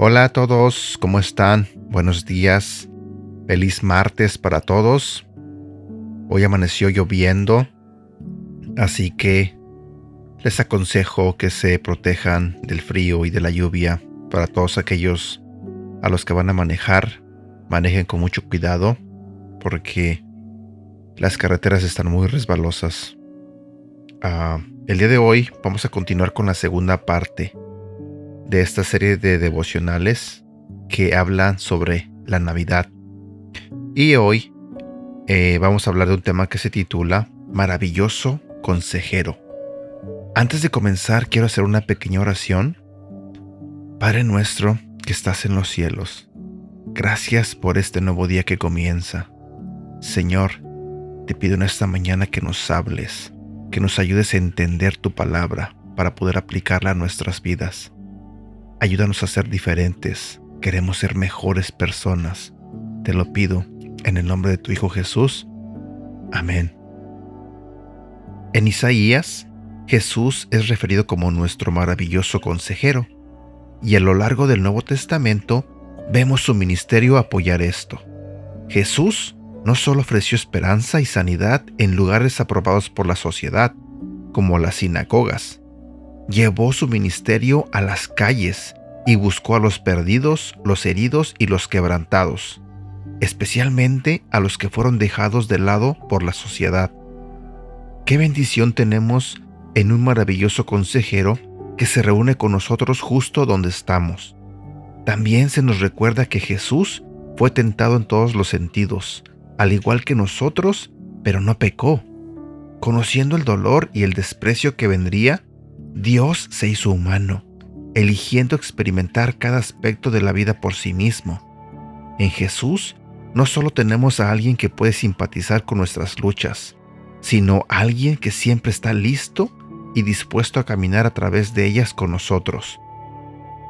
Hola a todos, ¿cómo están? Buenos días. Feliz martes para todos. Hoy amaneció lloviendo, así que les aconsejo que se protejan del frío y de la lluvia para todos aquellos a los que van a manejar. Manejen con mucho cuidado porque las carreteras están muy resbalosas. Ah, el día de hoy vamos a continuar con la segunda parte de esta serie de devocionales que hablan sobre la Navidad. Y hoy eh, vamos a hablar de un tema que se titula Maravilloso Consejero. Antes de comenzar quiero hacer una pequeña oración. Padre nuestro que estás en los cielos, gracias por este nuevo día que comienza. Señor, te pido en esta mañana que nos hables, que nos ayudes a entender tu palabra para poder aplicarla a nuestras vidas. Ayúdanos a ser diferentes. Queremos ser mejores personas. Te lo pido en el nombre de tu Hijo Jesús. Amén. En Isaías, Jesús es referido como nuestro maravilloso consejero, y a lo largo del Nuevo Testamento vemos su ministerio apoyar esto. Jesús no solo ofreció esperanza y sanidad en lugares aprobados por la sociedad, como las sinagogas, llevó su ministerio a las calles y buscó a los perdidos, los heridos y los quebrantados, especialmente a los que fueron dejados de lado por la sociedad. Qué bendición tenemos en un maravilloso consejero que se reúne con nosotros justo donde estamos. También se nos recuerda que Jesús fue tentado en todos los sentidos, al igual que nosotros, pero no pecó. Conociendo el dolor y el desprecio que vendría, Dios se hizo humano, eligiendo experimentar cada aspecto de la vida por sí mismo. En Jesús no solo tenemos a alguien que puede simpatizar con nuestras luchas, sino alguien que siempre está listo y dispuesto a caminar a través de ellas con nosotros.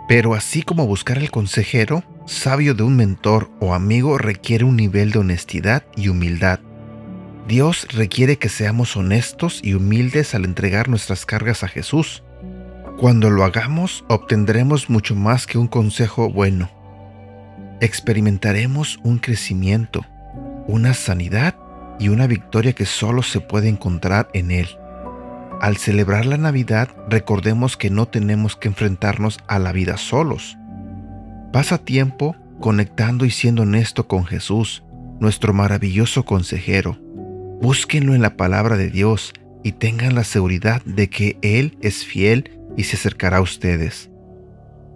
Pero así como buscar el consejero, sabio de un mentor o amigo requiere un nivel de honestidad y humildad. Dios requiere que seamos honestos y humildes al entregar nuestras cargas a Jesús. Cuando lo hagamos, obtendremos mucho más que un consejo bueno. Experimentaremos un crecimiento, una sanidad y una victoria que solo se puede encontrar en Él. Al celebrar la Navidad, recordemos que no tenemos que enfrentarnos a la vida solos. Pasa tiempo conectando y siendo honesto con Jesús, nuestro maravilloso consejero Búsquenlo en la palabra de Dios y tengan la seguridad de que Él es fiel y se acercará a ustedes.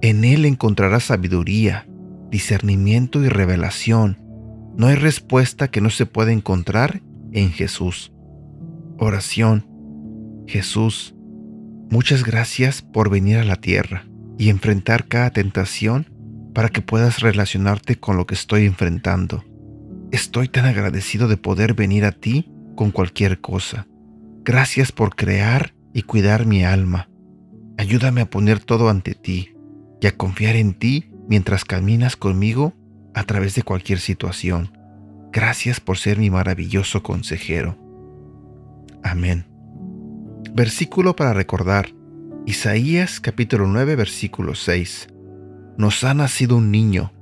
En Él encontrará sabiduría, discernimiento y revelación. No hay respuesta que no se pueda encontrar en Jesús. Oración. Jesús, muchas gracias por venir a la tierra y enfrentar cada tentación para que puedas relacionarte con lo que estoy enfrentando. Estoy tan agradecido de poder venir a ti con cualquier cosa. Gracias por crear y cuidar mi alma. Ayúdame a poner todo ante ti y a confiar en ti mientras caminas conmigo a través de cualquier situación. Gracias por ser mi maravilloso consejero. Amén. Versículo para recordar. Isaías capítulo 9 versículo 6. Nos ha nacido un niño.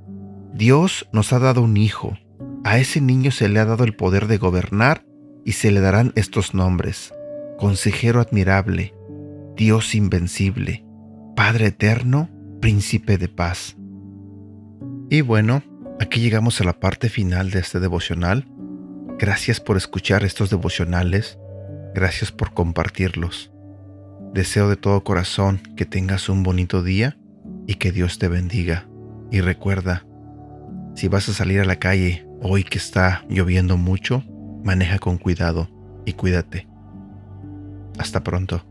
Dios nos ha dado un hijo a ese niño se le ha dado el poder de gobernar y se le darán estos nombres. Consejero admirable, Dios invencible, Padre eterno, Príncipe de paz. Y bueno, aquí llegamos a la parte final de este devocional. Gracias por escuchar estos devocionales. Gracias por compartirlos. Deseo de todo corazón que tengas un bonito día y que Dios te bendiga. Y recuerda, si vas a salir a la calle Hoy que está lloviendo mucho, maneja con cuidado y cuídate. Hasta pronto.